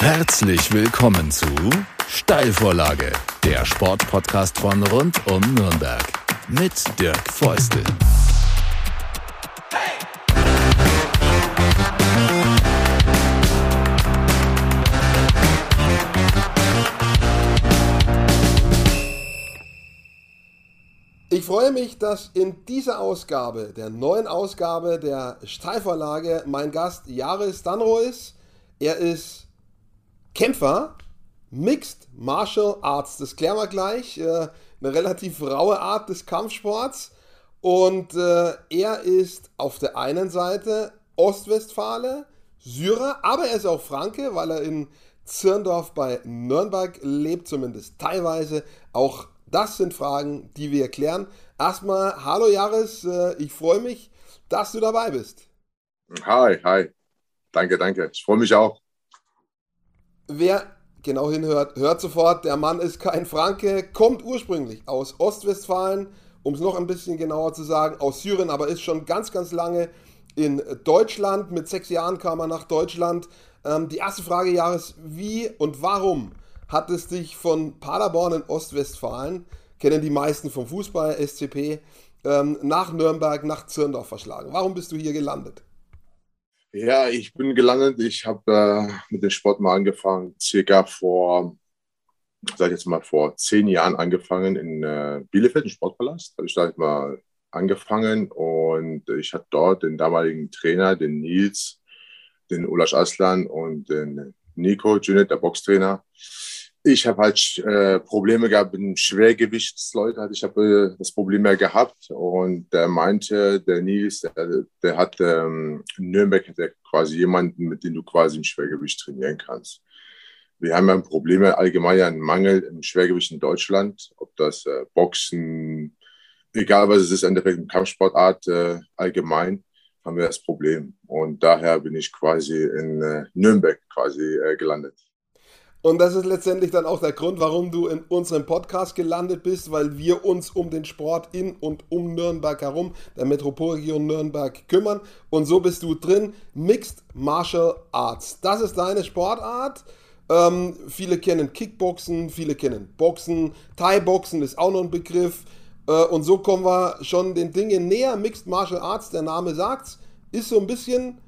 Herzlich willkommen zu Steilvorlage, der Sportpodcast von rund um Nürnberg mit Dirk Feustel. Ich freue mich, dass in dieser Ausgabe, der neuen Ausgabe der Steilvorlage, mein Gast Jaris Danro ist. Er ist Kämpfer, Mixed Martial Arts, das klären wir gleich. Äh, eine relativ raue Art des Kampfsports. Und äh, er ist auf der einen Seite Ostwestfale, Syrer, aber er ist auch Franke, weil er in Zirndorf bei Nürnberg lebt, zumindest teilweise. Auch das sind Fragen, die wir klären. Erstmal, hallo Jaris, äh, ich freue mich, dass du dabei bist. Hi, hi. Danke, danke. Ich freue mich auch. Wer genau hinhört, hört sofort, der Mann ist kein Franke, kommt ursprünglich aus Ostwestfalen, um es noch ein bisschen genauer zu sagen, aus Syrien, aber ist schon ganz, ganz lange in Deutschland. Mit sechs Jahren kam er nach Deutschland. Ähm, die erste Frage, Jahres, wie und warum hat es dich von Paderborn in Ostwestfalen, kennen die meisten vom Fußball, SCP, ähm, nach Nürnberg, nach Zirndorf verschlagen? Warum bist du hier gelandet? Ja, ich bin gelandet. Ich habe äh, mit dem Sport mal angefangen, circa vor, sag ich jetzt mal, vor zehn Jahren angefangen in äh, Bielefeld, im Sportpalast. Habe ich da mal angefangen und ich hatte dort den damaligen Trainer, den Nils, den Ulasch Aslan und den Nico Junet, der Boxtrainer ich habe halt äh, Probleme gehabt mit Schwergewichtsleuten. Ich habe äh, das Problem ja gehabt und der meinte, der Nils, der, der hat ähm, in Nürnberg hat er quasi jemanden, mit dem du quasi im Schwergewicht trainieren kannst. Wir haben ja ein Problem, allgemein einen Mangel im Schwergewicht in Deutschland, ob das äh, Boxen, egal was es ist, im Endeffekt Kampfsportart äh, allgemein, haben wir das Problem. Und daher bin ich quasi in äh, Nürnberg quasi äh, gelandet. Und das ist letztendlich dann auch der Grund, warum du in unserem Podcast gelandet bist, weil wir uns um den Sport in und um Nürnberg herum, der Metropolregion Nürnberg, kümmern. Und so bist du drin. Mixed Martial Arts. Das ist deine Sportart. Ähm, viele kennen Kickboxen, viele kennen Boxen. Thai-Boxen ist auch noch ein Begriff. Äh, und so kommen wir schon den Dingen näher. Mixed Martial Arts, der Name sagt's, ist so ein bisschen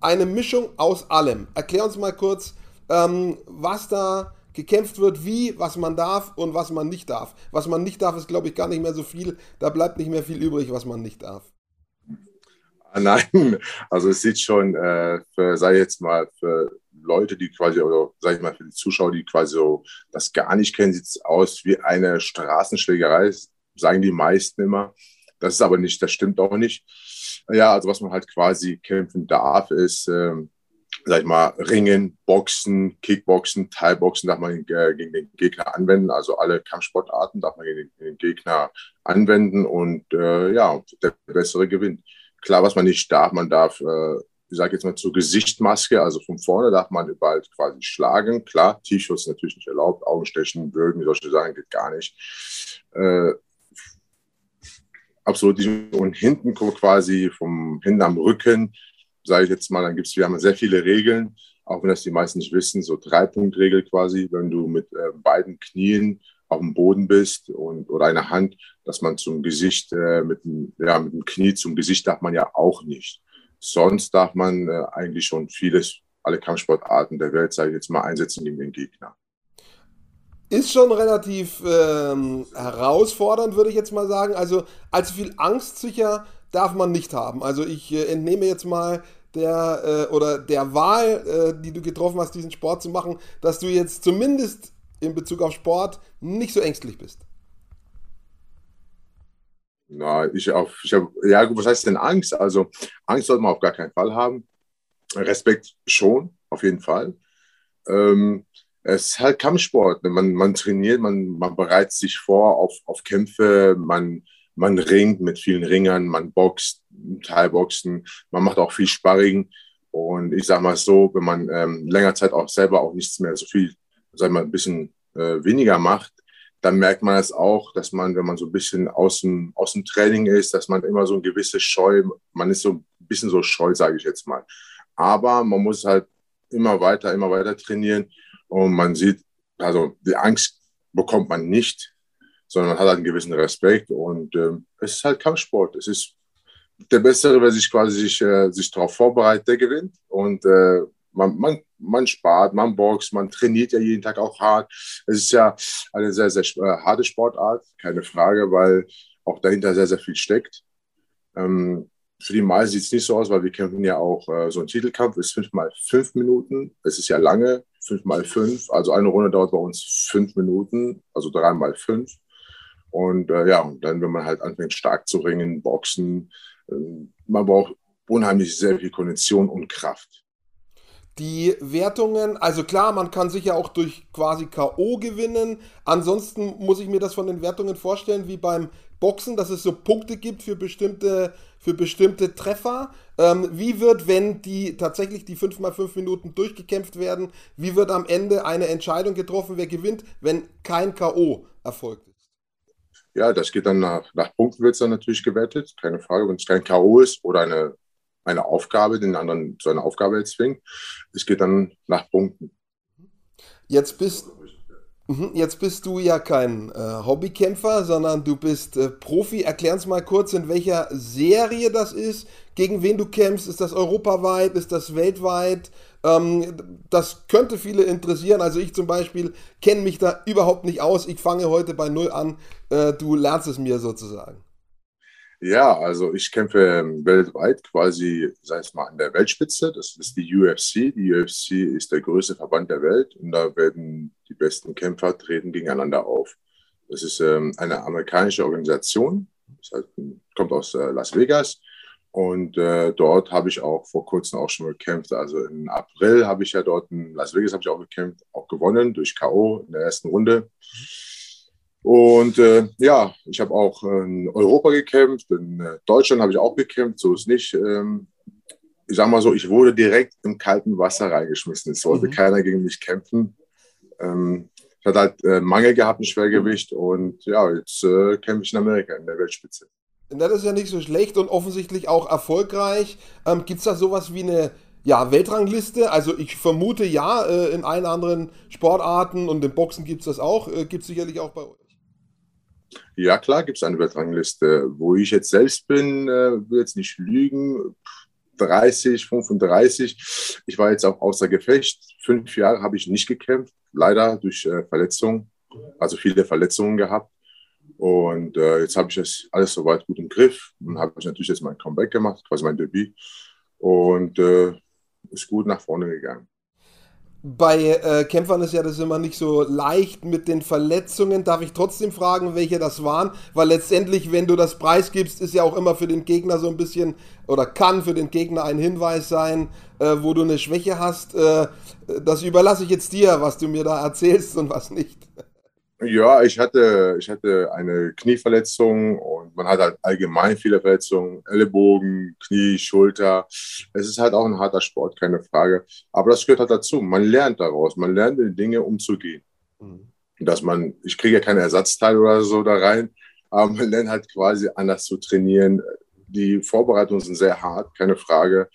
eine Mischung aus allem. Erklär uns mal kurz, ähm, was da gekämpft wird, wie, was man darf und was man nicht darf. Was man nicht darf, ist, glaube ich, gar nicht mehr so viel. Da bleibt nicht mehr viel übrig, was man nicht darf. Ah, nein, also es sieht schon, äh, für, sei jetzt mal, für Leute, die quasi, oder sag ich mal, für die Zuschauer, die quasi so das gar nicht kennen, sieht es aus wie eine Straßenschlägerei, sagen die meisten immer. Das ist aber nicht, das stimmt auch nicht. Ja, also was man halt quasi kämpfen darf, ist, ähm, sag ich mal, Ringen, Boxen, Kickboxen, Teilboxen darf man äh, gegen den Gegner anwenden. Also alle Kampfsportarten darf man gegen den, Gegner anwenden und äh, ja, der bessere gewinnt. Klar, was man nicht darf, man darf, äh, ich sage jetzt mal zur Gesichtmaske, also von vorne darf man überall quasi schlagen. Klar, T-Shirts natürlich nicht erlaubt, Augenstechen, Würgen, solche Sachen geht gar nicht. Äh, absolut. Und hinten quasi vom hinten am Rücken sage ich jetzt mal, dann gibt es, wir haben sehr viele Regeln, auch wenn das die meisten nicht wissen, so Drei-Punkt-Regel quasi, wenn du mit äh, beiden Knien auf dem Boden bist und oder eine Hand, dass man zum Gesicht, äh, mit, dem, ja, mit dem Knie zum Gesicht darf man ja auch nicht. Sonst darf man äh, eigentlich schon vieles, alle Kampfsportarten der Welt, sage ich jetzt mal, einsetzen gegen den Gegner. Ist schon relativ ähm, herausfordernd, würde ich jetzt mal sagen. Also allzu viel Angst sicher darf man nicht haben. Also ich äh, entnehme jetzt mal der äh, oder der Wahl, äh, die du getroffen hast, diesen Sport zu machen, dass du jetzt zumindest in Bezug auf Sport nicht so ängstlich bist. Na, ich auf, ich hab, ja, was heißt denn Angst? Also Angst sollte man auf gar keinen Fall haben. Respekt schon, auf jeden Fall. Ähm, es ist halt Kampfsport. Man, man trainiert, man, man bereitet sich vor auf, auf Kämpfe, man, man ringt mit vielen Ringern, man boxt, Teilboxen, man macht auch viel Sparring. Und ich sage mal so, wenn man ähm, länger Zeit auch selber auch nichts mehr so viel, sagen wir mal, ein bisschen äh, weniger macht, dann merkt man es auch, dass man, wenn man so ein bisschen aus dem, aus dem Training ist, dass man immer so ein gewisses Scheu, man ist so ein bisschen so scheu, sage ich jetzt mal. Aber man muss halt immer weiter, immer weiter trainieren. Und man sieht, also die Angst bekommt man nicht, sondern man hat halt einen gewissen Respekt. Und äh, es ist halt Kampfsport. Es ist der Bessere, wer sich quasi sich, äh, sich darauf vorbereitet, der gewinnt. Und äh, man, man, man spart, man boxt, man trainiert ja jeden Tag auch hart. Es ist ja eine sehr, sehr äh, harte Sportart, keine Frage, weil auch dahinter sehr, sehr viel steckt. Ähm, für die meisten sieht es nicht so aus, weil wir kämpfen ja auch, äh, so ein Titelkampf ist fünf mal fünf Minuten. Es ist ja lange, fünf mal fünf. Also eine Runde dauert bei uns fünf Minuten, also drei mal fünf. Und äh, ja, und dann, wenn man halt anfängt, stark zu ringen, boxen, äh, man braucht unheimlich sehr viel Kondition und Kraft. Die Wertungen, also klar, man kann sich ja auch durch quasi K.O. gewinnen. Ansonsten muss ich mir das von den Wertungen vorstellen, wie beim Boxen, dass es so Punkte gibt für bestimmte, für bestimmte Treffer. Ähm, wie wird, wenn die tatsächlich die 5 mal 5 Minuten durchgekämpft werden, wie wird am Ende eine Entscheidung getroffen, wer gewinnt, wenn kein K.O. erfolgt? Ja, das geht dann nach, nach Punkten wird es dann natürlich gewertet, keine Frage. Wenn es kein K.O. ist oder eine eine Aufgabe, den anderen zu einer Aufgabe zwingt. Es geht dann nach Punkten. Jetzt bist, mhm, jetzt bist du ja kein äh, Hobbykämpfer, sondern du bist äh, Profi. Erklär uns mal kurz, in welcher Serie das ist, gegen wen du kämpfst. Ist das europaweit? Ist das weltweit? Ähm, das könnte viele interessieren. Also ich zum Beispiel kenne mich da überhaupt nicht aus. Ich fange heute bei Null an. Äh, du lernst es mir sozusagen. Ja, also ich kämpfe ähm, weltweit quasi, sei es mal an der Weltspitze. Das ist die UFC. Die UFC ist der größte Verband der Welt und da werden die besten Kämpfer treten gegeneinander auf. Das ist ähm, eine amerikanische Organisation. Das heißt, kommt aus äh, Las Vegas. Und äh, dort habe ich auch vor kurzem auch schon gekämpft. Also im April habe ich ja dort in Las Vegas habe ich auch gekämpft, auch gewonnen durch K.O. in der ersten Runde. Und äh, ja, ich habe auch in Europa gekämpft, in äh, Deutschland habe ich auch gekämpft, so ist nicht. Ähm, ich sage mal so, ich wurde direkt im kalten Wasser reingeschmissen. Es wollte mhm. keiner gegen mich kämpfen. Ähm, ich hatte halt äh, Mangel gehabt im Schwergewicht und ja, jetzt äh, kämpfe ich in Amerika in der Weltspitze. Das ist ja nicht so schlecht und offensichtlich auch erfolgreich. Ähm, Gibt es da sowas wie eine ja, Weltrangliste? Also ich vermute ja, äh, in allen anderen Sportarten und im Boxen gibt es das auch, äh, gibt es sicherlich auch bei uns. Ja, klar gibt es eine Weltrangliste. Wo ich jetzt selbst bin, äh, will jetzt nicht lügen. 30, 35. Ich war jetzt auch außer Gefecht. Fünf Jahre habe ich nicht gekämpft, leider durch äh, Verletzungen, also viele Verletzungen gehabt. Und äh, jetzt habe ich das alles soweit gut im Griff. und habe ich natürlich jetzt mein Comeback gemacht, quasi mein Debüt. Und äh, ist gut nach vorne gegangen bei äh, Kämpfern ist ja das immer nicht so leicht mit den Verletzungen. Darf ich trotzdem fragen, welche das waren? Weil letztendlich, wenn du das preisgibst, ist ja auch immer für den Gegner so ein bisschen oder kann für den Gegner ein Hinweis sein, äh, wo du eine Schwäche hast. Äh, das überlasse ich jetzt dir, was du mir da erzählst und was nicht. Ja, ich hatte, ich hatte eine Knieverletzung und man hat halt allgemein viele Verletzungen, Ellenbogen, Knie, Schulter. Es ist halt auch ein harter Sport, keine Frage. Aber das gehört halt dazu. Man lernt daraus, man lernt die Dinge umzugehen. Mhm. Dass man, ich kriege ja keine Ersatzteile oder so da rein, aber man lernt halt quasi anders zu trainieren. Die Vorbereitungen sind sehr hart, keine Frage.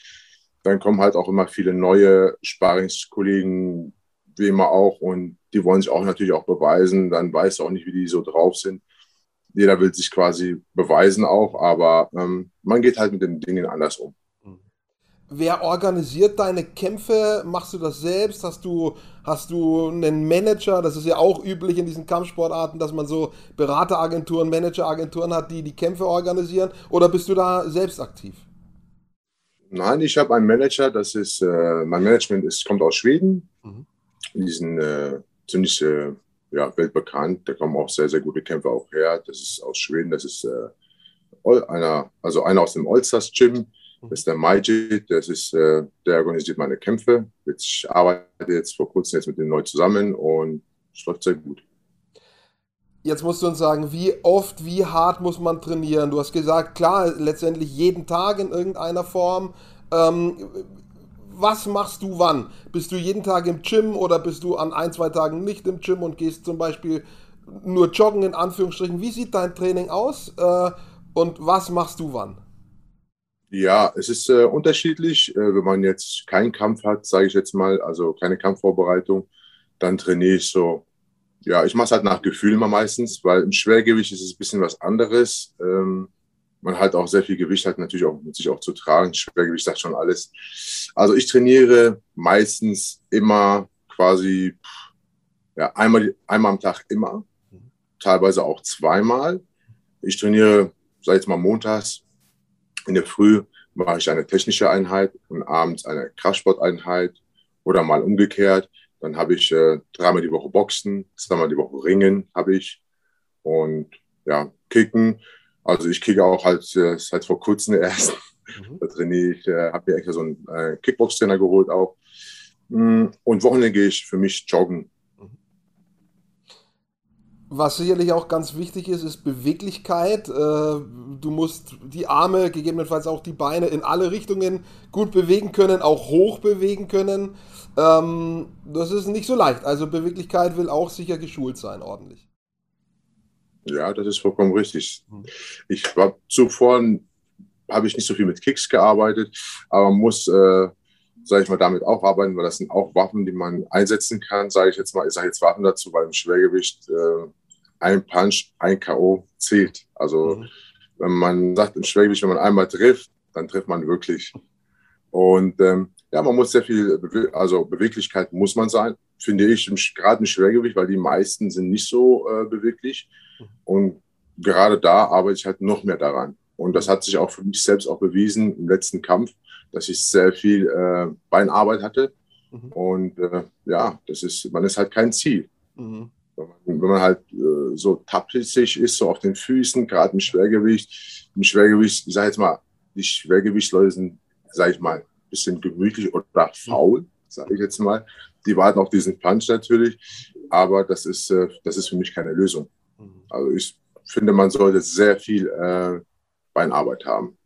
Dann kommen halt auch immer viele neue Sparingskollegen, wie immer auch, und die wollen sich auch natürlich auch beweisen. Dann weiß auch nicht, wie die so drauf sind. Jeder will sich quasi beweisen auch, aber ähm, man geht halt mit den Dingen anders um. Wer organisiert deine Kämpfe? Machst du das selbst? Hast du, hast du einen Manager? Das ist ja auch üblich in diesen Kampfsportarten, dass man so Berateragenturen, Manageragenturen hat, die die Kämpfe organisieren. Oder bist du da selbst aktiv? Nein, ich habe einen Manager. Das ist äh, mein Management ist, kommt aus Schweden. Mhm. Die sind äh, ziemlich äh, ja, weltbekannt. Da kommen auch sehr, sehr gute Kämpfer auch her. Das ist aus Schweden, das ist äh, einer, also einer aus dem Allstars Gym. Das ist der Majid, das ist, äh, der organisiert meine Kämpfe. Ich arbeite jetzt vor kurzem jetzt mit dem neu zusammen und es läuft sehr gut. Jetzt musst du uns sagen, wie oft, wie hart muss man trainieren? Du hast gesagt, klar, letztendlich jeden Tag in irgendeiner Form. Ähm, was machst du wann? Bist du jeden Tag im Gym oder bist du an ein, zwei Tagen nicht im Gym und gehst zum Beispiel nur joggen in Anführungsstrichen? Wie sieht dein Training aus äh, und was machst du wann? Ja, es ist äh, unterschiedlich. Äh, wenn man jetzt keinen Kampf hat, sage ich jetzt mal, also keine Kampfvorbereitung, dann trainiere ich so. Ja, ich mache es halt nach Gefühl immer meistens, weil im Schwergewicht ist es ein bisschen was anderes. Ähm, man hat auch sehr viel Gewicht, hat natürlich auch mit sich auch zu tragen. Schwergewicht sagt schon alles. Also ich trainiere meistens immer quasi ja, einmal, einmal am Tag immer, teilweise auch zweimal. Ich trainiere, sag ich jetzt mal, montags in der Früh mache ich eine technische Einheit und abends eine Kraftsporteinheit oder mal umgekehrt. Dann habe ich äh, dreimal die Woche Boxen, zweimal die Woche Ringen habe ich und ja, Kicken. Also ich kicke auch halt äh, seit vor kurzem erst. Mhm. Da trainiere ich, äh, habe mir extra so einen äh, Kickbox-Trainer geholt auch. Mm, und Wochenende gehe ich für mich joggen. Was sicherlich auch ganz wichtig ist, ist Beweglichkeit. Du musst die Arme, gegebenenfalls auch die Beine in alle Richtungen gut bewegen können, auch hoch bewegen können. Ähm, das ist nicht so leicht. Also Beweglichkeit will auch sicher geschult sein, ordentlich. Ja, das ist vollkommen richtig. Hm. Ich war zuvor, habe ich nicht so viel mit Kicks gearbeitet, aber muss, äh, sage ich mal, damit auch arbeiten, weil das sind auch Waffen, die man einsetzen kann, sage ich jetzt mal. Ich sage jetzt Waffen dazu, weil im Schwergewicht äh, ein Punch, ein K.O. zählt. Also mhm. wenn man sagt im Schwergewicht, wenn man einmal trifft, dann trifft man wirklich. Und ähm, ja, man muss sehr viel, also Beweglichkeit muss man sein, finde ich, gerade im Schwergewicht, weil die meisten sind nicht so äh, beweglich. Mhm. Und gerade da arbeite ich halt noch mehr daran. Und das hat sich auch für mich selbst auch bewiesen im letzten Kampf, dass ich sehr viel äh, Beinarbeit hatte. Mhm. Und äh, ja, das ist, man ist halt kein Ziel. Mhm. Wenn man, wenn man halt äh, so tappig ist, so auf den Füßen, gerade im Schwergewicht, im Schwergewicht, ich sage jetzt mal, die Schwergewichtsleute sind, sage ich mal, ein bisschen gemütlich oder faul, sage ich jetzt mal. Die warten auf diesen Punch natürlich, aber das ist, äh, das ist für mich keine Lösung. Mhm. Also ich finde, man sollte sehr viel äh, Beinarbeit haben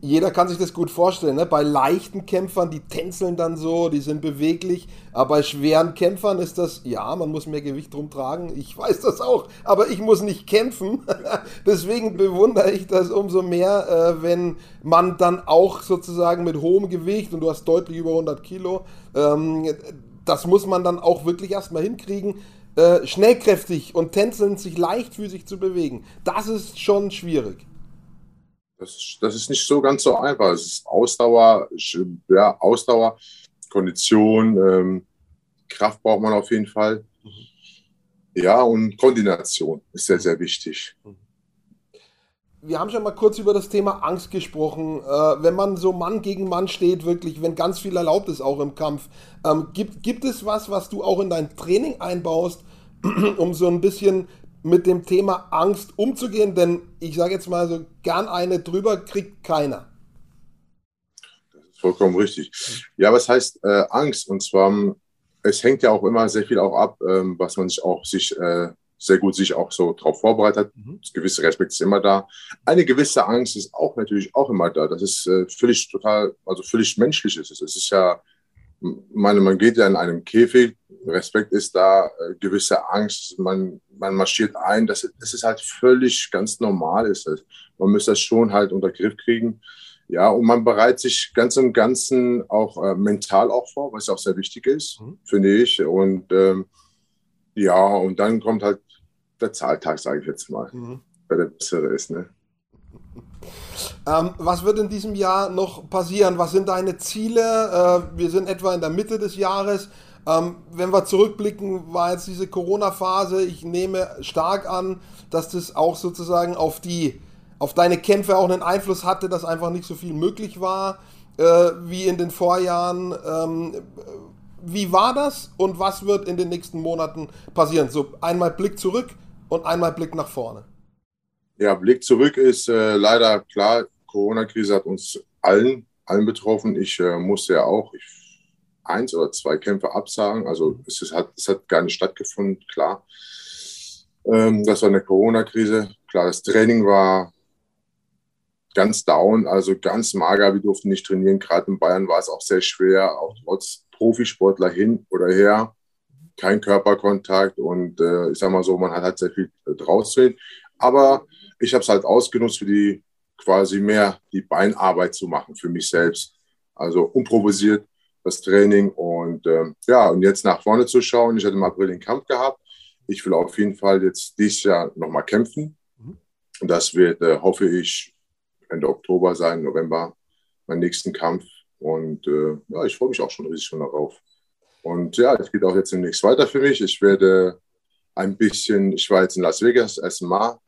jeder kann sich das gut vorstellen. Ne? Bei leichten Kämpfern, die tänzeln dann so, die sind beweglich. Aber bei schweren Kämpfern ist das, ja, man muss mehr Gewicht drum tragen. Ich weiß das auch, aber ich muss nicht kämpfen. Deswegen bewundere ich das umso mehr, äh, wenn man dann auch sozusagen mit hohem Gewicht und du hast deutlich über 100 Kilo, ähm, das muss man dann auch wirklich erstmal hinkriegen. Äh, schnellkräftig und tänzelnd sich leichtfüßig zu bewegen. Das ist schon schwierig. Das, das ist nicht so ganz so einfach. Es ist Ausdauer, ja, Ausdauer, Kondition, ähm, Kraft braucht man auf jeden Fall. Mhm. Ja, und Koordination ist sehr, sehr wichtig. Mhm. Wir haben schon mal kurz über das Thema Angst gesprochen. Äh, wenn man so Mann gegen Mann steht, wirklich, wenn ganz viel erlaubt ist, auch im Kampf, ähm, gibt, gibt es was, was du auch in dein Training einbaust, um so ein bisschen mit dem Thema Angst umzugehen, denn ich sage jetzt mal so, gern eine drüber kriegt keiner. Das ist vollkommen richtig. Ja, was heißt äh, Angst? Und zwar, es hängt ja auch immer sehr viel auch ab, ähm, was man sich auch sich äh, sehr gut sich auch so darauf vorbereitet. Mhm. Das gewisse Respekt ist immer da. Eine gewisse Angst ist auch natürlich auch immer da. Das ist äh, völlig total, also völlig menschlich ist es. Es ist ja, meine, man geht ja in einem Käfig, Respekt ist da, äh, gewisse Angst, man, man marschiert ein, das, das ist halt völlig ganz normal ist das. Man muss das schon halt unter Griff kriegen. Ja, und man bereitet sich ganz im Ganzen auch äh, mental auch vor, was auch sehr wichtig ist, mhm. finde ich. Und ähm, ja, und dann kommt halt der Zahltag, sage ich jetzt mal, mhm. wer der bessere ist. Ne? Ähm, was wird in diesem Jahr noch passieren? Was sind deine Ziele? Äh, wir sind etwa in der Mitte des Jahres. Ähm, wenn wir zurückblicken, war jetzt diese Corona-Phase, ich nehme stark an, dass das auch sozusagen auf die, auf deine Kämpfe auch einen Einfluss hatte, dass einfach nicht so viel möglich war äh, wie in den Vorjahren. Ähm, wie war das und was wird in den nächsten Monaten passieren? So einmal Blick zurück und einmal Blick nach vorne. Ja, Blick zurück ist äh, leider klar, Corona-Krise hat uns allen, allen betroffen. Ich äh, musste ja auch, ich eins oder zwei Kämpfe absagen. Also es, ist, hat, es hat gar nicht stattgefunden, klar. Ähm, das war eine Corona-Krise. Klar, das Training war ganz down, also ganz mager. Wir durften nicht trainieren. Gerade in Bayern war es auch sehr schwer, auch trotz Profisportler hin oder her. Kein Körperkontakt und äh, ich sag mal so, man hat halt sehr viel äh, draußen. Aber ich habe es halt ausgenutzt für die quasi mehr die Beinarbeit zu machen für mich selbst. Also unprovisiert das Training und ähm, ja, und jetzt nach vorne zu schauen. Ich hatte im April den Kampf gehabt. Ich will auf jeden Fall jetzt dieses Jahr nochmal kämpfen. Mhm. Und das wird, äh, hoffe ich, Ende Oktober sein, November, mein nächsten Kampf. Und äh, ja, ich freue mich auch schon riesig schon darauf. Und ja, es geht auch jetzt demnächst weiter für mich. Ich werde ein bisschen, ich war jetzt in Las Vegas erstmal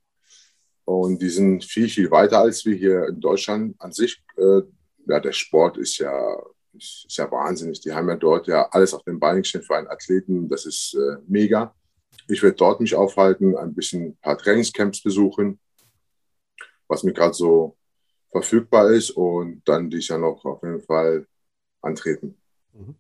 und die sind viel, viel weiter als wir hier in Deutschland an sich. Äh, ja, der Sport ist ja, ist, ja wahnsinnig. Die haben ja dort ja alles auf den Beinen stehen für einen Athleten. Das ist äh, mega. Ich werde dort mich aufhalten, ein bisschen ein paar Trainingscamps besuchen, was mir gerade so verfügbar ist und dann dies Jahr noch auf jeden Fall antreten. Mhm.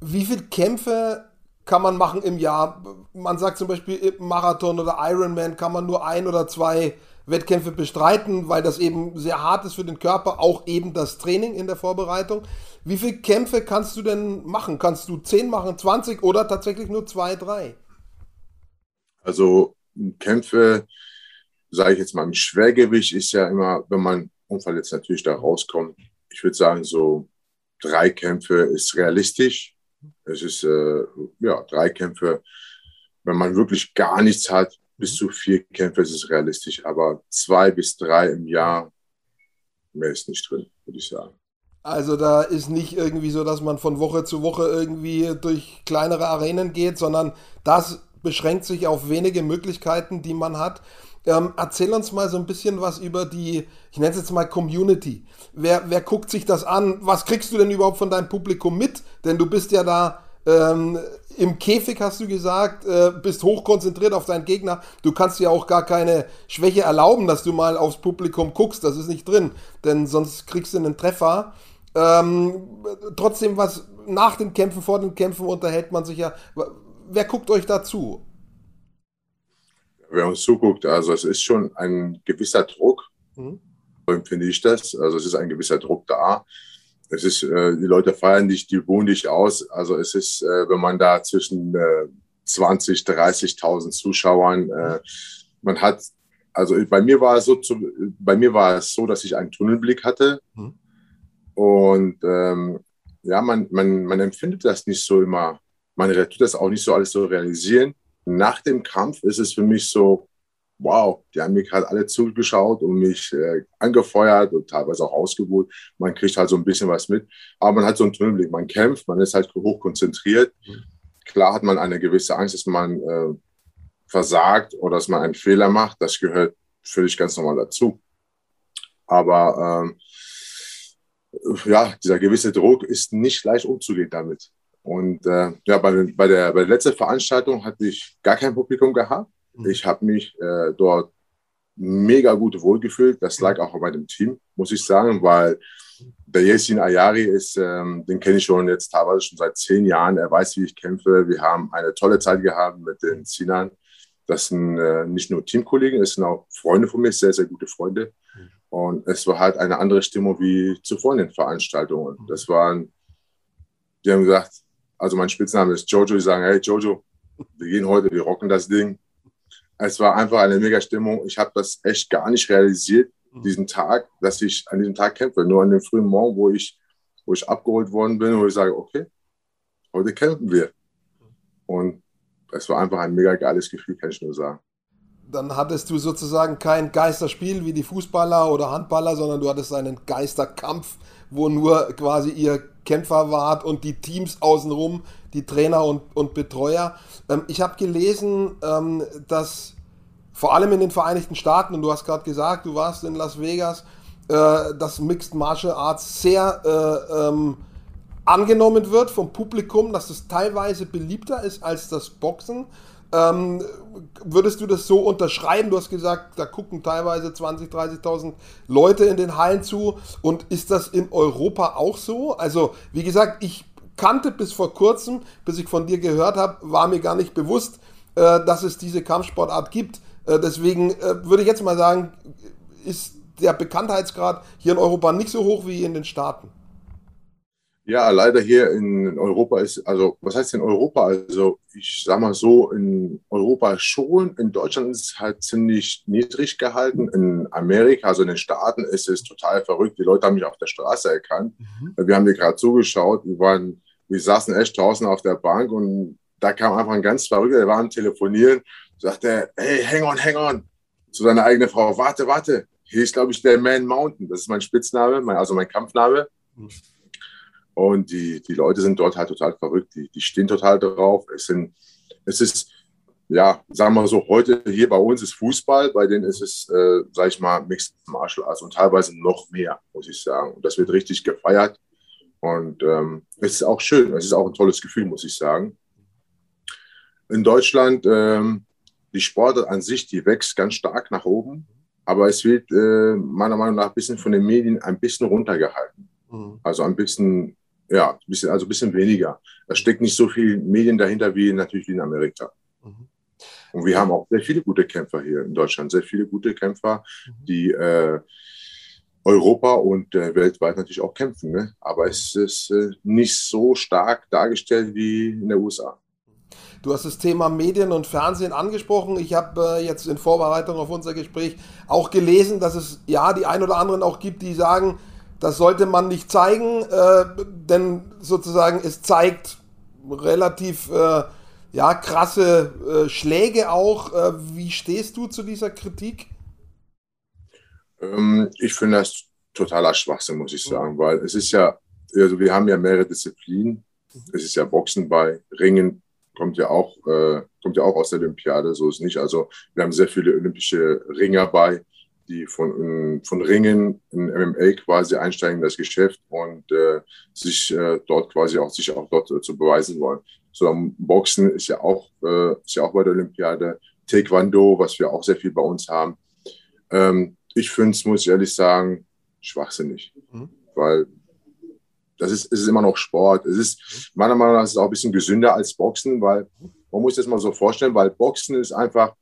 Wie viele Kämpfe kann man machen im Jahr? Man sagt zum Beispiel Marathon oder Ironman kann man nur ein oder zwei Wettkämpfe bestreiten, weil das eben sehr hart ist für den Körper, auch eben das Training in der Vorbereitung. Wie viele Kämpfe kannst du denn machen? Kannst du 10 machen, 20 oder tatsächlich nur zwei, drei? Also Kämpfe, sage ich jetzt mal, im Schwergewicht ist ja immer, wenn man Unfall jetzt natürlich da rauskommt, ich würde sagen, so drei Kämpfe ist realistisch. Es ist äh, ja drei Kämpfe. Wenn man wirklich gar nichts hat, bis zu vier Kämpfe ist es realistisch. Aber zwei bis drei im Jahr, mehr ist nicht drin, würde ich sagen. Also da ist nicht irgendwie so, dass man von Woche zu Woche irgendwie durch kleinere Arenen geht, sondern das beschränkt sich auf wenige Möglichkeiten, die man hat. Ähm, erzähl uns mal so ein bisschen was über die, ich nenne es jetzt mal Community. Wer, wer guckt sich das an? Was kriegst du denn überhaupt von deinem Publikum mit? Denn du bist ja da ähm, im Käfig, hast du gesagt, äh, bist hochkonzentriert auf deinen Gegner. Du kannst ja auch gar keine Schwäche erlauben, dass du mal aufs Publikum guckst. Das ist nicht drin, denn sonst kriegst du einen Treffer. Ähm, trotzdem, was nach den Kämpfen, vor den Kämpfen unterhält man sich ja. Wer guckt euch dazu? Wer uns zuguckt, also es ist schon ein gewisser Druck, mhm. so empfinde ich das. Also es ist ein gewisser Druck da. Es ist, äh, die Leute feiern dich, die wohnen dich aus. Also es ist, äh, wenn man da zwischen äh, 20, 30.000 Zuschauern, äh, man hat, also bei mir war es so, zu, bei mir war es so, dass ich einen Tunnelblick hatte. Mhm. Und ähm, ja, man, man, man empfindet das nicht so immer, man tut das auch nicht so alles so realisieren nach dem Kampf ist es für mich so, wow, die haben mir gerade alle zugeschaut und mich äh, angefeuert und teilweise auch ausgebucht. Man kriegt halt so ein bisschen was mit, aber man hat so einen Tunnelblick. Man kämpft, man ist halt hoch konzentriert. Klar hat man eine gewisse Angst, dass man äh, versagt oder dass man einen Fehler macht. Das gehört völlig ganz normal dazu. Aber ähm, ja, dieser gewisse Druck ist nicht leicht umzugehen damit. Und äh, ja, bei, bei, der, bei der letzten Veranstaltung hatte ich gar kein Publikum gehabt. Mhm. Ich habe mich äh, dort mega gut wohlgefühlt. Das lag auch bei dem Team, muss ich sagen, weil der Yesin Ayari ist, ähm, den kenne ich schon jetzt teilweise schon seit zehn Jahren. Er weiß, wie ich kämpfe. Wir haben eine tolle Zeit gehabt mit den Sinan. Das sind äh, nicht nur Teamkollegen, es sind auch Freunde von mir, sehr, sehr gute Freunde. Mhm. Und es war halt eine andere Stimmung wie zuvor in den Veranstaltungen. Mhm. Das waren, die haben gesagt, also mein Spitzname ist Jojo. Die sagen, hey Jojo, wir gehen heute, wir rocken das Ding. Es war einfach eine mega Stimmung. Ich habe das echt gar nicht realisiert, diesen Tag, dass ich an diesem Tag kämpfe. Nur an dem frühen Morgen, wo ich, wo ich abgeholt worden bin, wo ich sage, okay, heute kämpfen wir. Und es war einfach ein mega geiles Gefühl, kann ich nur sagen. Dann hattest du sozusagen kein Geisterspiel wie die Fußballer oder Handballer, sondern du hattest einen Geisterkampf, wo nur quasi ihr Kämpfer wart und die Teams außenrum, die Trainer und, und Betreuer. Ähm, ich habe gelesen, ähm, dass vor allem in den Vereinigten Staaten, und du hast gerade gesagt, du warst in Las Vegas, äh, dass Mixed Martial Arts sehr äh, ähm, angenommen wird vom Publikum, dass es teilweise beliebter ist als das Boxen. Ähm, würdest du das so unterschreiben? Du hast gesagt, da gucken teilweise 20.000, 30.000 Leute in den Hallen zu. Und ist das in Europa auch so? Also, wie gesagt, ich kannte bis vor kurzem, bis ich von dir gehört habe, war mir gar nicht bewusst, äh, dass es diese Kampfsportart gibt. Äh, deswegen äh, würde ich jetzt mal sagen, ist der Bekanntheitsgrad hier in Europa nicht so hoch wie in den Staaten. Ja, leider hier in Europa ist, also was heißt in Europa? Also ich sag mal so, in Europa schon, in Deutschland ist es halt ziemlich niedrig gehalten. In Amerika, also in den Staaten, ist es total verrückt. Die Leute haben mich auf der Straße erkannt. Mhm. Wir haben dir gerade zugeschaut, wir waren, wir saßen echt draußen auf der Bank und da kam einfach ein ganz Verrückter, der war am Telefonieren, sagte, hey, hang on, hang on, zu seiner eigenen Frau, warte, warte, hier ist, glaube ich, der Man Mountain, das ist mein Spitzname, mein, also mein Kampfname. Mhm. Und die, die Leute sind dort halt total verrückt. Die, die stehen total drauf. Es, sind, es ist, ja, sagen wir so, heute hier bei uns ist Fußball, bei denen ist es, äh, sag ich mal, Mixed Martial Arts und teilweise noch mehr, muss ich sagen. Und das wird richtig gefeiert. Und ähm, es ist auch schön. Es ist auch ein tolles Gefühl, muss ich sagen. In Deutschland, ähm, die Sportart an sich, die wächst ganz stark nach oben. Aber es wird äh, meiner Meinung nach ein bisschen von den Medien ein bisschen runtergehalten. Mhm. Also ein bisschen ja, ein bisschen, also ein bisschen weniger. Da steckt nicht so viel Medien dahinter wie natürlich wie in Amerika. Mhm. Und wir haben auch sehr viele gute Kämpfer hier in Deutschland, sehr viele gute Kämpfer, mhm. die äh, Europa und äh, weltweit natürlich auch kämpfen. Ne? Aber es ist äh, nicht so stark dargestellt wie in den USA. Du hast das Thema Medien und Fernsehen angesprochen. Ich habe äh, jetzt in Vorbereitung auf unser Gespräch auch gelesen, dass es ja die ein oder anderen auch gibt, die sagen, das sollte man nicht zeigen, äh, denn sozusagen es zeigt relativ äh, ja, krasse äh, Schläge auch. Äh, wie stehst du zu dieser Kritik? Ähm, ich finde das totaler Schwachsinn, muss ich sagen, weil es ist ja, also wir haben ja mehrere Disziplinen. Es ist ja Boxen bei, Ringen kommt ja auch, äh, kommt ja auch aus der Olympiade, so ist nicht. Also wir haben sehr viele olympische Ringer bei die von, von Ringen in MMA quasi einsteigen in das Geschäft und äh, sich äh, dort quasi auch sich auch dort äh, zu beweisen wollen. So Boxen ist ja auch äh, ist ja auch bei der Olympiade. Taekwondo, was wir auch sehr viel bei uns haben. Ähm, ich finde es, muss ich ehrlich sagen, schwachsinnig, mhm. weil das ist, ist immer noch Sport. Es ist meiner Meinung nach ist es auch ein bisschen gesünder als Boxen, weil man muss das mal so vorstellen, weil Boxen ist einfach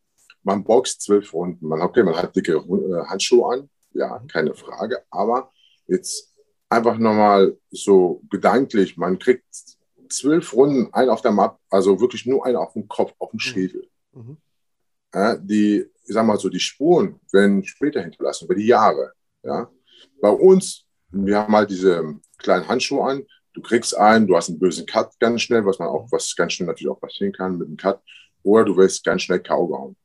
man boxt zwölf Runden. Man, okay, man hat dicke äh, Handschuhe an, ja, mhm. keine Frage. Aber jetzt einfach nochmal so gedanklich, man kriegt zwölf Runden, ein auf der Mappe, also wirklich nur einen auf dem Kopf, auf dem mhm. Schädel. Mhm. Ja, die, ich sag mal so, die Spuren werden später hinterlassen, über die Jahre. Ja. Bei uns, wir haben halt diese kleinen Handschuhe an, du kriegst einen, du hast einen bösen Cut ganz schnell, was man auch, was ganz schnell natürlich auch passieren kann mit dem Cut, oder du wirst ganz schnell K.O. gehauen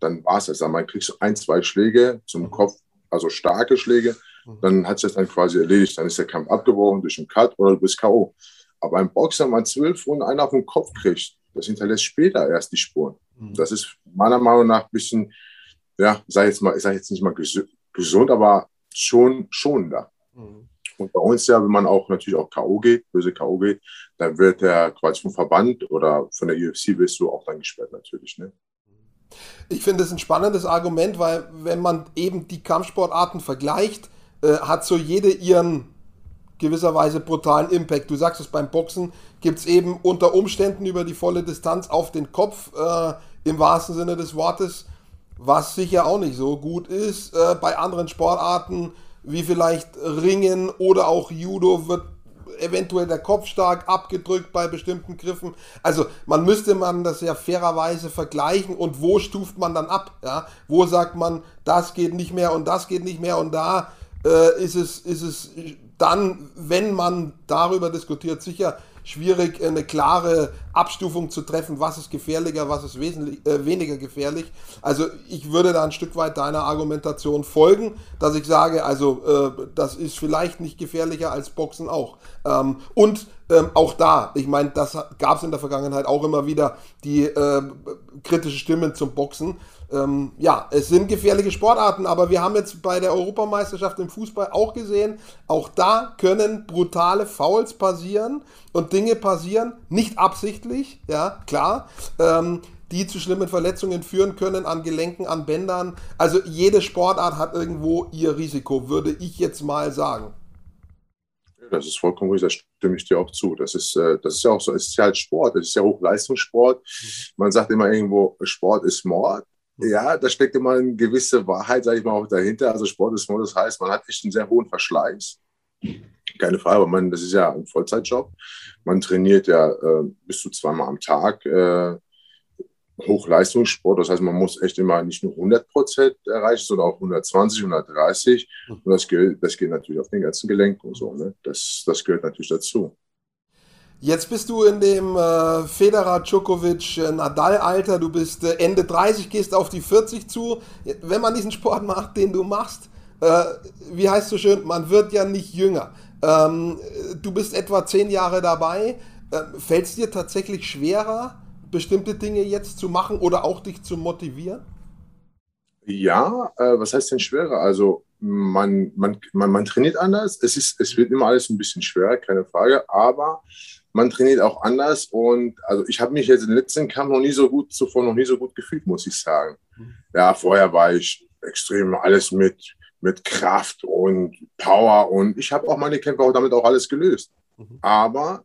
dann war es das. Dann kriegst du ein, zwei Schläge zum mhm. Kopf, also starke Schläge, mhm. dann hat sich das dann quasi erledigt. Dann ist der Kampf abgebrochen durch einen Cut oder du bist K.O. Aber ein Boxer, wenn man zwölf Runden einen auf den Kopf kriegt, das hinterlässt später erst die Spuren. Mhm. Das ist meiner Meinung nach ein bisschen, ja, sag jetzt mal, ich sage jetzt nicht mal gesund, aber schon schonender. Mhm. Und bei uns ja, wenn man auch natürlich auch K.O. geht, böse K.O. geht, dann wird der quasi vom Verband oder von der UFC wirst du auch dann gesperrt natürlich. Ne? Ich finde es ein spannendes Argument, weil wenn man eben die Kampfsportarten vergleicht, äh, hat so jede ihren gewisserweise brutalen Impact. Du sagst es beim Boxen, gibt es eben unter Umständen über die volle Distanz auf den Kopf, äh, im wahrsten Sinne des Wortes, was sicher auch nicht so gut ist. Äh, bei anderen Sportarten wie vielleicht Ringen oder auch Judo wird eventuell der Kopf stark abgedrückt bei bestimmten Griffen. Also man müsste man das ja fairerweise vergleichen und wo stuft man dann ab? Ja? Wo sagt man, das geht nicht mehr und das geht nicht mehr und da äh, ist, es, ist es dann, wenn man darüber diskutiert, sicher schwierig, eine klare Abstufung zu treffen, was ist gefährlicher, was ist wesentlich, äh, weniger gefährlich. Also ich würde da ein Stück weit deiner Argumentation folgen, dass ich sage, also äh, das ist vielleicht nicht gefährlicher als Boxen auch. Ähm, und ähm, auch da, ich meine, das gab es in der Vergangenheit auch immer wieder, die äh, kritische Stimmen zum Boxen. Ähm, ja, es sind gefährliche Sportarten, aber wir haben jetzt bei der Europameisterschaft im Fußball auch gesehen, auch da können brutale Fouls passieren und Dinge passieren, nicht absichtlich, ja, klar, ähm, die zu schlimmen Verletzungen führen können an Gelenken, an Bändern. Also jede Sportart hat irgendwo ihr Risiko, würde ich jetzt mal sagen. Das ist vollkommen richtig, da stimme ich dir auch zu. Das ist, äh, das ist ja auch so, es ist ja halt Sport, es ist ja Hochleistungssport. Mhm. Man sagt immer irgendwo, Sport ist Mord. Mhm. Ja, da steckt immer eine gewisse Wahrheit, sage ich mal, auch dahinter. Also Sport ist Mord, das heißt, man hat echt einen sehr hohen Verschleiß. Keine Frage, aber man, das ist ja ein Vollzeitjob. Man trainiert ja äh, bis zu zweimal am Tag. Äh, Hochleistungssport. Das heißt, man muss echt immer nicht nur 100 Prozent erreichen, sondern auch 120, 130. Und das geht, das geht natürlich auf den ganzen Gelenken und so. Ne? Das, das gehört natürlich dazu. Jetzt bist du in dem äh, Federer Djokovic äh, Nadal Alter, du bist äh, Ende 30, gehst auf die 40 zu. Wenn man diesen Sport macht, den du machst, äh, wie heißt so schön, man wird ja nicht jünger. Ähm, du bist etwa zehn Jahre dabei. Äh, Fällt es dir tatsächlich schwerer, bestimmte Dinge jetzt zu machen oder auch dich zu motivieren? Ja, was heißt denn schwerer? Also man, man, man, man trainiert anders. Es, ist, es wird immer alles ein bisschen schwerer, keine Frage. Aber man trainiert auch anders. Und also ich habe mich jetzt im letzten Kampf noch nie so gut, zuvor noch nie so gut gefühlt, muss ich sagen. Ja, vorher war ich extrem alles mit, mit Kraft und Power. Und ich habe auch meine Kämpfe auch damit auch alles gelöst. Mhm. Aber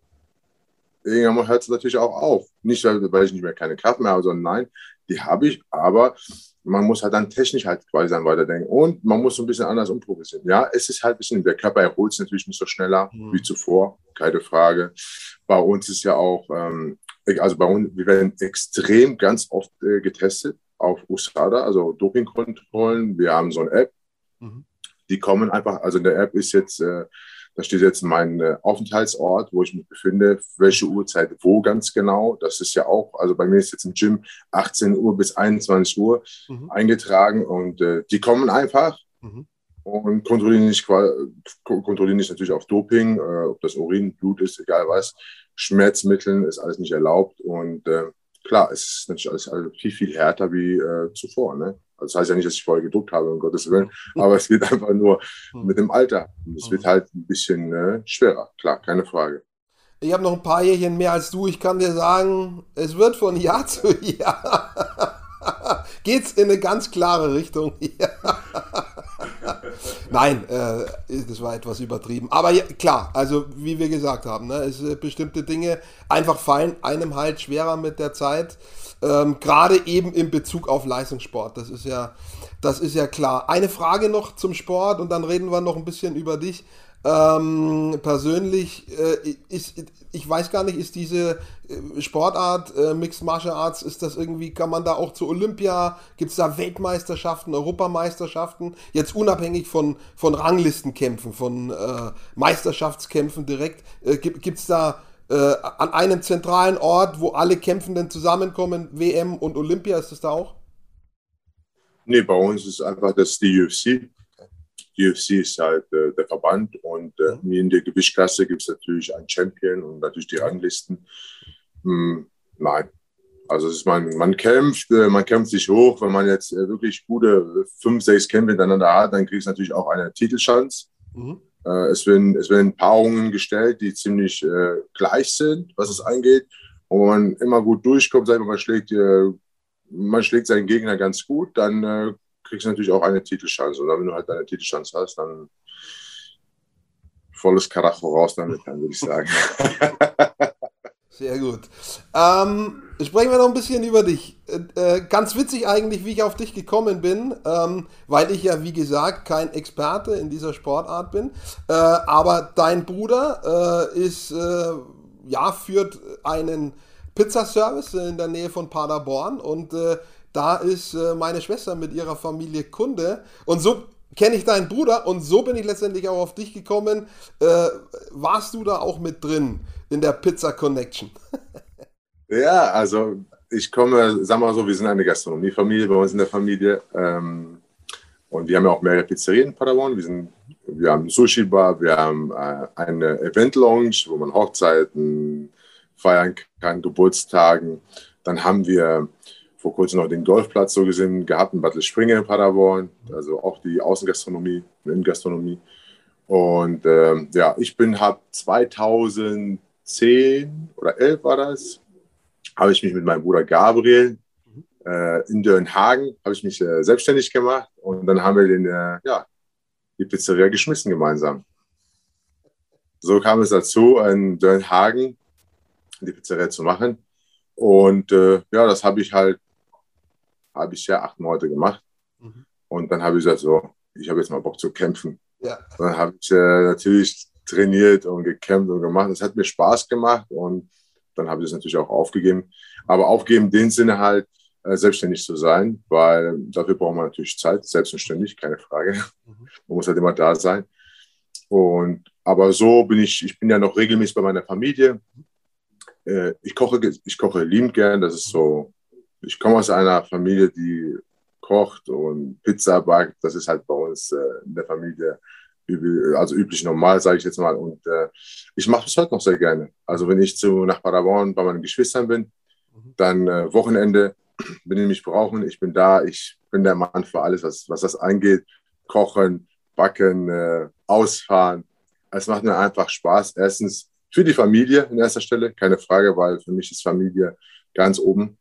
irgendwann hört es natürlich auch auf. Nicht, weil ich nicht mehr keine Kraft mehr habe, sondern nein, die habe ich, aber man muss halt dann technisch halt quasi dann weiterdenken und man muss so ein bisschen anders improvisieren. Ja, es ist halt ein bisschen, der Körper erholt sich natürlich nicht so schneller mhm. wie zuvor, keine Frage. Bei uns ist ja auch, ähm, also bei uns, wir werden extrem ganz oft äh, getestet auf USADA, also Dopingkontrollen. Wir haben so eine App, mhm. die kommen einfach, also in der App ist jetzt, äh, da steht jetzt mein äh, Aufenthaltsort, wo ich mich befinde, welche Uhrzeit, wo ganz genau. Das ist ja auch, also bei mir ist jetzt im Gym 18 Uhr bis 21 Uhr mhm. eingetragen und äh, die kommen einfach mhm. und kontrollieren nicht, kontrollieren nicht natürlich auf Doping, äh, ob das Urin, Blut ist, egal was. Schmerzmitteln ist alles nicht erlaubt und äh, klar, es ist natürlich alles, alles viel, viel härter wie äh, zuvor. Ne? Also das heißt ja nicht, dass ich vorher gedruckt habe, um Gottes Willen, aber es wird einfach nur hm. mit dem Alter. Und es wird hm. halt ein bisschen äh, schwerer, klar, keine Frage. Ich habe noch ein paar Jährchen mehr als du. Ich kann dir sagen, es wird von Jahr zu Jahr geht's in eine ganz klare Richtung. Nein, äh, das war etwas übertrieben. Aber ja, klar, also wie wir gesagt haben, ne, es, äh, bestimmte Dinge einfach fallen einem halt schwerer mit der Zeit. Ähm, Gerade eben in Bezug auf Leistungssport. Das ist ja, das ist ja klar. Eine Frage noch zum Sport und dann reden wir noch ein bisschen über dich. Ähm, persönlich äh, ist, ich weiß gar nicht, ist diese äh, Sportart, äh, Mixed Martial Arts, ist das irgendwie, kann man da auch zu Olympia, gibt es da Weltmeisterschaften, Europameisterschaften, jetzt unabhängig von, von Ranglistenkämpfen, von äh, Meisterschaftskämpfen direkt, äh, gibt es da äh, an einem zentralen Ort, wo alle Kämpfenden zusammenkommen, WM und Olympia, ist das da auch? Nee, bei uns ist einfach das die UFC. Die UFC ist halt äh, der Verband und äh, mhm. in der Gewichtsklasse gibt es natürlich einen Champion und natürlich die Ranglisten. Hm, nein. Also ist man, man kämpft, äh, man kämpft sich hoch. Wenn man jetzt äh, wirklich gute fünf, sechs Kämpfe hintereinander hat, dann kriegst du natürlich auch eine Titelchance. Mhm. Äh, es, werden, es werden Paarungen gestellt, die ziemlich äh, gleich sind, was es angeht. Und wenn man immer gut durchkommt, sagt man, man schlägt, äh, man schlägt seinen Gegner ganz gut, dann äh, kriegst du natürlich auch eine Titelchance. Und wenn du halt eine Titelchance hast, dann volles Karacho raus damit, dann würde ich sagen. Sehr gut. Ähm, sprechen wir noch ein bisschen über dich. Äh, äh, ganz witzig eigentlich, wie ich auf dich gekommen bin, ähm, weil ich ja, wie gesagt, kein Experte in dieser Sportart bin. Äh, aber dein Bruder äh, ist, äh, ja, führt einen Pizzaservice in der Nähe von Paderborn und äh, da ist meine Schwester mit ihrer Familie Kunde. Und so kenne ich deinen Bruder und so bin ich letztendlich auch auf dich gekommen. warst du da auch mit drin? In der Pizza Connection. ja, also ich komme, wir mal so, wir sind eine Gastronomiefamilie bei uns in der Familie. Ähm, und wir haben ja auch mehrere Pizzerien in Paderborn. Wir, sind, wir haben Sushi-Bar, wir haben äh, eine Event-Lounge, wo man Hochzeiten feiern kann, Geburtstagen. Dann haben wir vor kurzem noch den Golfplatz so gesehen gehabt in Bad Springe in Paderborn. Also auch die Außengastronomie, Innengastronomie. Und ähm, ja, ich bin, habe 2000 10 oder 11 war das, habe ich mich mit meinem Bruder Gabriel äh, in Dörnhagen, habe ich mich äh, selbstständig gemacht und dann haben wir den, äh, ja, die Pizzeria geschmissen gemeinsam. So kam es dazu, in Dörnhagen die Pizzeria zu machen. Und äh, ja, das habe ich halt, habe ich ja acht Monate gemacht. Mhm. Und dann habe ich gesagt, so, ich habe jetzt mal Bock zu kämpfen. Ja. Dann habe ich äh, natürlich trainiert und gekämpft und gemacht. Es hat mir Spaß gemacht und dann habe ich es natürlich auch aufgegeben. Aber aufgeben in dem Sinne halt, äh, selbstständig zu sein, weil dafür braucht man natürlich Zeit, selbstständig, keine Frage. Mhm. Man muss halt immer da sein. Und, aber so bin ich, ich bin ja noch regelmäßig bei meiner Familie. Äh, ich koche, ich koche liebend gern, das ist so, ich komme aus einer Familie, die kocht und Pizza backt, das ist halt bei uns äh, in der Familie also üblich normal, sage ich jetzt mal. Und äh, ich mache es heute noch sehr gerne. Also wenn ich zu, nach Paderborn bei meinen Geschwistern bin, mhm. dann äh, Wochenende, wenn die mich brauchen, ich bin da, ich bin der Mann für alles, was, was das angeht. Kochen, backen, äh, ausfahren. Es macht mir einfach Spaß. Erstens für die Familie in erster Stelle, keine Frage, weil für mich ist Familie ganz oben.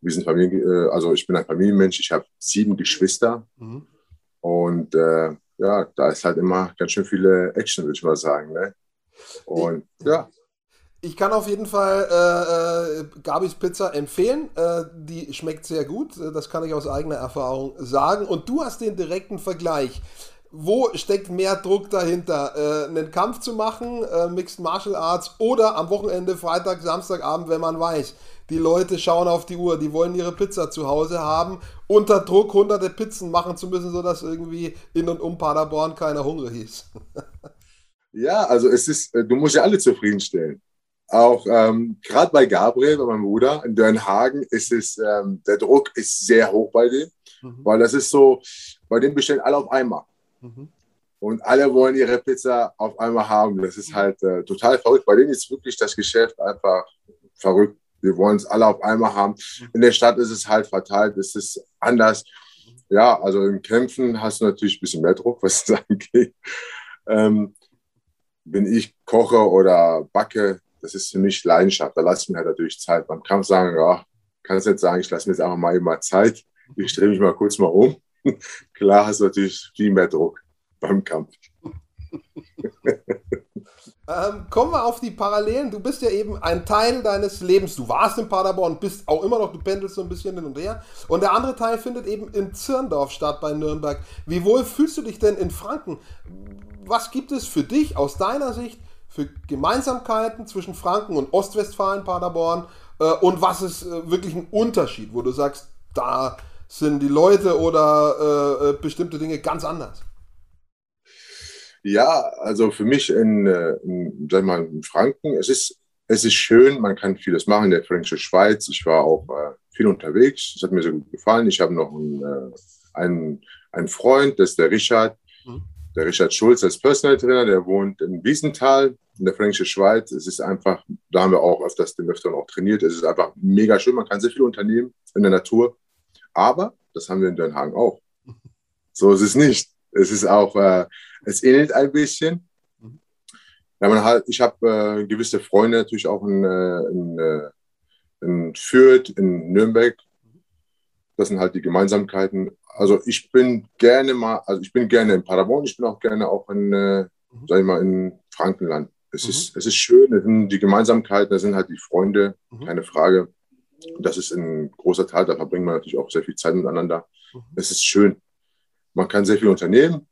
Wir sind Familie, äh, also ich bin ein Familienmensch, ich habe sieben Geschwister. Mhm. Und äh, ja, da ist halt immer ganz schön viele Action, würde ich mal sagen. Ne? Und ja. Ich kann auf jeden Fall äh, äh, Gabis Pizza empfehlen. Äh, die schmeckt sehr gut. Das kann ich aus eigener Erfahrung sagen. Und du hast den direkten Vergleich. Wo steckt mehr Druck dahinter? Äh, einen Kampf zu machen, äh, Mixed Martial Arts oder am Wochenende, Freitag, Samstagabend, wenn man weiß, die Leute schauen auf die Uhr, die wollen ihre Pizza zu Hause haben, unter Druck hunderte Pizzen machen zu müssen, sodass irgendwie in und um Paderborn keiner hungrig ist. ja, also es ist, äh, du musst ja alle zufriedenstellen. Auch ähm, gerade bei Gabriel, bei meinem Bruder in Dörnhagen, ist es, ähm, der Druck ist sehr hoch bei dem, mhm. weil das ist so, bei dem bestellen alle auf einmal. Mhm. Und alle wollen ihre Pizza auf einmal haben. Das ist halt äh, total verrückt. Bei denen ist wirklich das Geschäft einfach verrückt. Wir wollen es alle auf einmal haben. In der Stadt ist es halt verteilt, es ist anders. Ja, also im Kämpfen hast du natürlich ein bisschen mehr Druck, was das angeht. Ähm, wenn ich koche oder backe, das ist für mich Leidenschaft. Da lasse ich mir halt natürlich Zeit. Man kann sagen, ja, kannst jetzt sagen, ich lasse mir jetzt einfach mal immer Zeit. Ich drehe mich mal kurz mal um. Klar hast du natürlich viel mehr Druck beim Kampf. Ähm, kommen wir auf die Parallelen. Du bist ja eben ein Teil deines Lebens. Du warst in Paderborn, bist auch immer noch, du pendelst so ein bisschen hin und her. Und der andere Teil findet eben in Zirndorf statt bei Nürnberg. Wie wohl fühlst du dich denn in Franken? Was gibt es für dich aus deiner Sicht für Gemeinsamkeiten zwischen Franken und Ostwestfalen, Paderborn? Äh, und was ist äh, wirklich ein Unterschied, wo du sagst, da sind die Leute oder äh, äh bestimmte Dinge ganz anders? Ja, also für mich in, äh, in, sag mal, in Franken, es ist, es ist schön, man kann vieles machen in der Fränkischen Schweiz. Ich war auch äh, viel unterwegs, das hat mir sehr gut gefallen. Ich habe noch einen, äh, einen, einen Freund, das ist der Richard, mhm. der Richard Schulz als Personal Trainer, der wohnt in Wiesenthal in der Fränkischen Schweiz. Es ist einfach, da haben wir auch öfters den Öfteren auch trainiert. Es ist einfach mega schön, man kann sehr viel unternehmen in der Natur. Aber das haben wir in Den Haag auch. So ist es nicht. Es ist auch, äh, es ähnelt ein bisschen. Mhm. Ja, man halt, ich habe äh, gewisse Freunde natürlich auch in, äh, in, äh, in Fürth, in Nürnberg. Das sind halt die Gemeinsamkeiten. Also ich bin gerne mal, also ich bin gerne in Paderborn, ich bin auch gerne auch in, äh, mhm. sag ich mal, in Frankenland. Es, mhm. ist, es ist schön, es sind die Gemeinsamkeiten, da sind halt die Freunde, mhm. keine Frage. Das ist ein großer Teil, da verbringt man natürlich auch sehr viel Zeit miteinander. Mhm. Es ist schön man kann sehr viel unternehmen,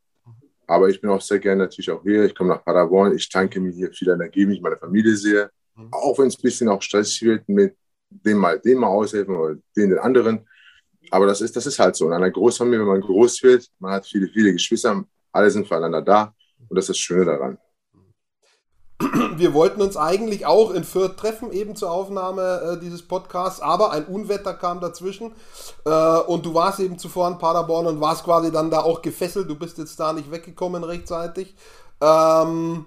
aber ich bin auch sehr gerne natürlich auch hier. Ich komme nach Paderborn, ich tanke mir hier viel Energie, wenn ich meine Familie sehe. Mhm. Auch wenn es ein bisschen auch stressig wird mit dem mal, dem mal aushelfen oder den, den anderen. Aber das ist, das ist halt so. In einer Großfamilie, wenn man groß wird, man hat viele, viele Geschwister, alle sind füreinander da. Und das ist das Schöne daran wir wollten uns eigentlich auch in Fürth treffen, eben zur Aufnahme äh, dieses Podcasts, aber ein Unwetter kam dazwischen äh, und du warst eben zuvor in Paderborn und warst quasi dann da auch gefesselt. Du bist jetzt da nicht weggekommen rechtzeitig. Ähm,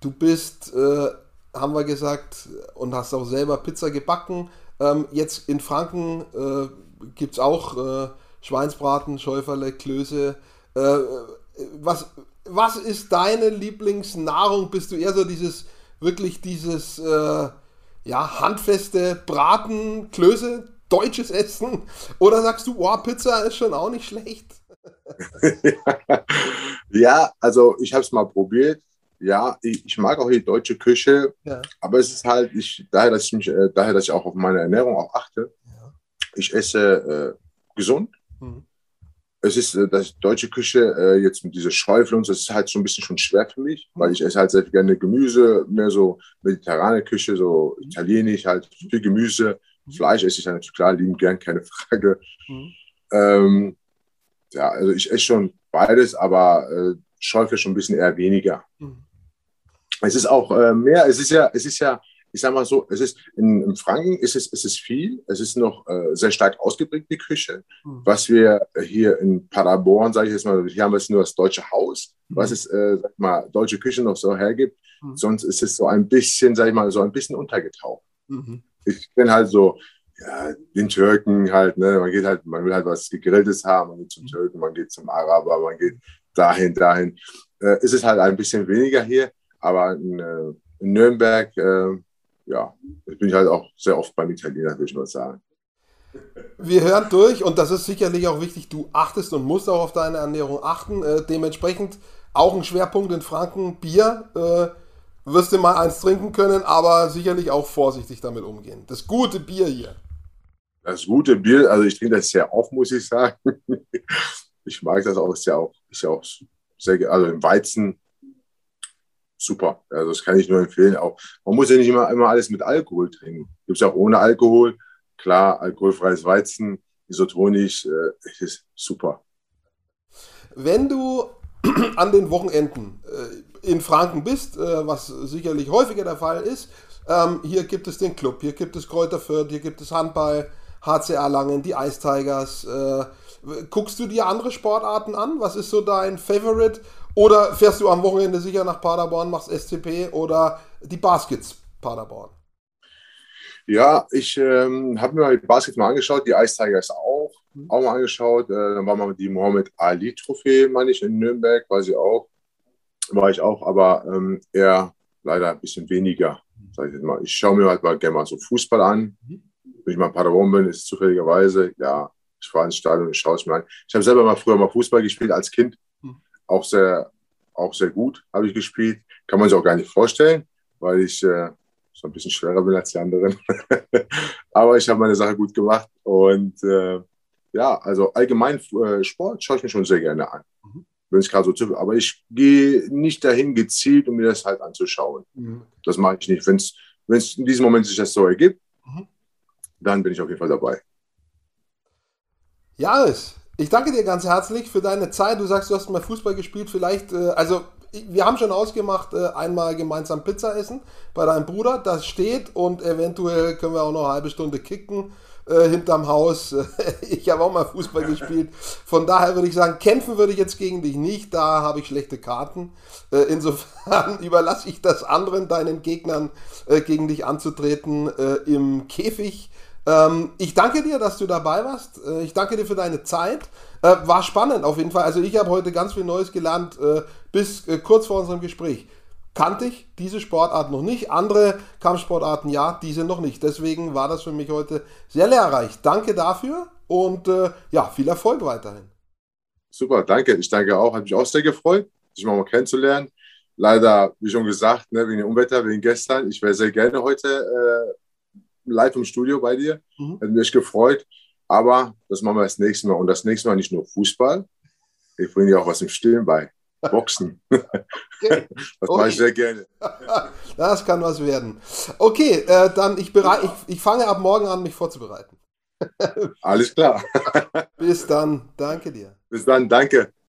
du bist, äh, haben wir gesagt, und hast auch selber Pizza gebacken. Ähm, jetzt in Franken äh, gibt es auch äh, Schweinsbraten, Schäuferle, Klöße. Äh, was was ist deine Lieblingsnahrung? Bist du eher so dieses, wirklich dieses, äh, ja, handfeste Braten, Klöße, deutsches Essen? Oder sagst du, oh, Pizza ist schon auch nicht schlecht? ja, also ich habe es mal probiert. Ja, ich, ich, mag auch die deutsche Küche, ja. aber es ist halt, ich, daher, dass ich mich, äh, daher, dass ich auch auf meine Ernährung auch achte. Ja. Ich esse äh, gesund. Mhm es ist äh, das deutsche Küche äh, jetzt mit dieser Schäufel und so, das ist halt so ein bisschen schon schwer für mich, weil ich esse halt sehr gerne Gemüse, mehr so mediterrane Küche, so italienisch halt viel Gemüse, Fleisch esse ich dann natürlich klar, lieben gern, keine Frage. Mhm. Ähm, ja, also ich esse schon beides, aber äh, Schäufel schon ein bisschen eher weniger. Mhm. Es ist auch äh, mehr, es ist ja, es ist ja ich sage mal so, es ist in, in, Franken ist es, ist es viel, es ist noch äh, sehr stark ausgeprägt, die Küche. Mhm. Was wir hier in Paderborn, sage ich jetzt mal, hier haben wir es nur das deutsche Haus, mhm. was es, äh, sag mal, deutsche Küche noch so hergibt. Mhm. Sonst ist es so ein bisschen, sage ich mal, so ein bisschen untergetaucht. Mhm. Ich kenne halt so, ja, den Türken halt, ne, man geht halt, man will halt was Gegrilltes haben, man geht zum mhm. Türken, man geht zum Araber, man geht dahin, dahin. Äh, ist es halt ein bisschen weniger hier, aber in, äh, in Nürnberg, äh, ja, jetzt bin ich halt auch sehr oft beim Italiener, würde ich mal sagen. Wir hören durch und das ist sicherlich auch wichtig. Du achtest und musst auch auf deine Ernährung achten. Äh, dementsprechend auch ein Schwerpunkt in Franken Bier. Äh, wirst du mal eins trinken können, aber sicherlich auch vorsichtig damit umgehen. Das gute Bier hier. Das gute Bier, also ich trinke das sehr oft, muss ich sagen. Ich mag das auch, ist ja auch, ist ja auch sehr, also im Weizen super. Also das kann ich nur empfehlen. Auch, man muss ja nicht immer, immer alles mit Alkohol trinken. Gibt es auch ohne Alkohol. Klar, alkoholfreies Weizen, isotonisch, äh, ist super. Wenn du an den Wochenenden äh, in Franken bist, äh, was sicherlich häufiger der Fall ist, ähm, hier gibt es den Club, hier gibt es Kräuter Fürth, hier gibt es Handball, HCR Langen, die Ice Tigers. Äh, guckst du dir andere Sportarten an? Was ist so dein Favorite? Oder fährst du am Wochenende sicher nach Paderborn, machst SCP oder die Baskets Paderborn? Ja, ich ähm, habe mir mal die Baskets mal angeschaut, die Ice Tigers auch, mhm. auch mal angeschaut. Äh, dann war mal die Mohammed Ali Trophäe, meine ich, in Nürnberg, weiß ich auch. War ich auch, aber ähm, eher leider ein bisschen weniger, sag ich jetzt mal. Ich schaue mir halt mal gerne mal so Fußball an. Mhm. Wenn ich mal in Paderborn bin, ist es zufälligerweise, ja, ich fahre ins Stadion und schaue es mir an. Ich habe selber mal früher mal Fußball gespielt als Kind auch sehr, auch sehr gut habe ich gespielt. Kann man sich auch gar nicht vorstellen, weil ich äh, so ein bisschen schwerer bin als die anderen. Aber ich habe meine Sache gut gemacht und äh, ja, also allgemein äh, Sport schaue ich mir schon sehr gerne an. Mhm. Wenn es gerade so aber ich gehe nicht dahin gezielt, um mir das halt anzuschauen. Mhm. Das mache ich nicht. Wenn es in diesem Moment sich das so ergibt, mhm. dann bin ich auf jeden Fall dabei. Jaris, ich danke dir ganz herzlich für deine Zeit. Du sagst, du hast mal Fußball gespielt. Vielleicht, äh, also wir haben schon ausgemacht, äh, einmal gemeinsam Pizza essen bei deinem Bruder. Das steht und eventuell können wir auch noch eine halbe Stunde kicken äh, hinterm Haus. ich habe auch mal Fußball gespielt. Von daher würde ich sagen, kämpfen würde ich jetzt gegen dich nicht. Da habe ich schlechte Karten. Äh, insofern überlasse ich das anderen, deinen Gegnern äh, gegen dich anzutreten äh, im Käfig. Ähm, ich danke dir, dass du dabei warst. Äh, ich danke dir für deine Zeit. Äh, war spannend auf jeden Fall. Also ich habe heute ganz viel Neues gelernt, äh, bis äh, kurz vor unserem Gespräch. Kannte ich diese Sportart noch nicht. Andere Kampfsportarten ja, diese noch nicht. Deswegen war das für mich heute sehr lehrreich. Danke dafür und äh, ja, viel Erfolg weiterhin. Super, danke. Ich danke auch. Hat mich auch sehr gefreut, dich mal, kennenzulernen. Leider, wie schon gesagt, ne, wegen dem Unwetter, wegen gestern. Ich wäre sehr gerne heute äh, live im Studio bei dir. Mhm. Hätte mich gefreut. Aber das machen wir das nächste Mal. Und das nächste Mal nicht nur Fußball. Ich bringe dir auch was im Stillen bei. Boxen. Okay. das mache ich sehr gerne. das kann was werden. Okay, äh, dann ich, bereit, ich, ich fange ab morgen an, mich vorzubereiten. Alles klar. Bis dann. Danke dir. Bis dann. Danke.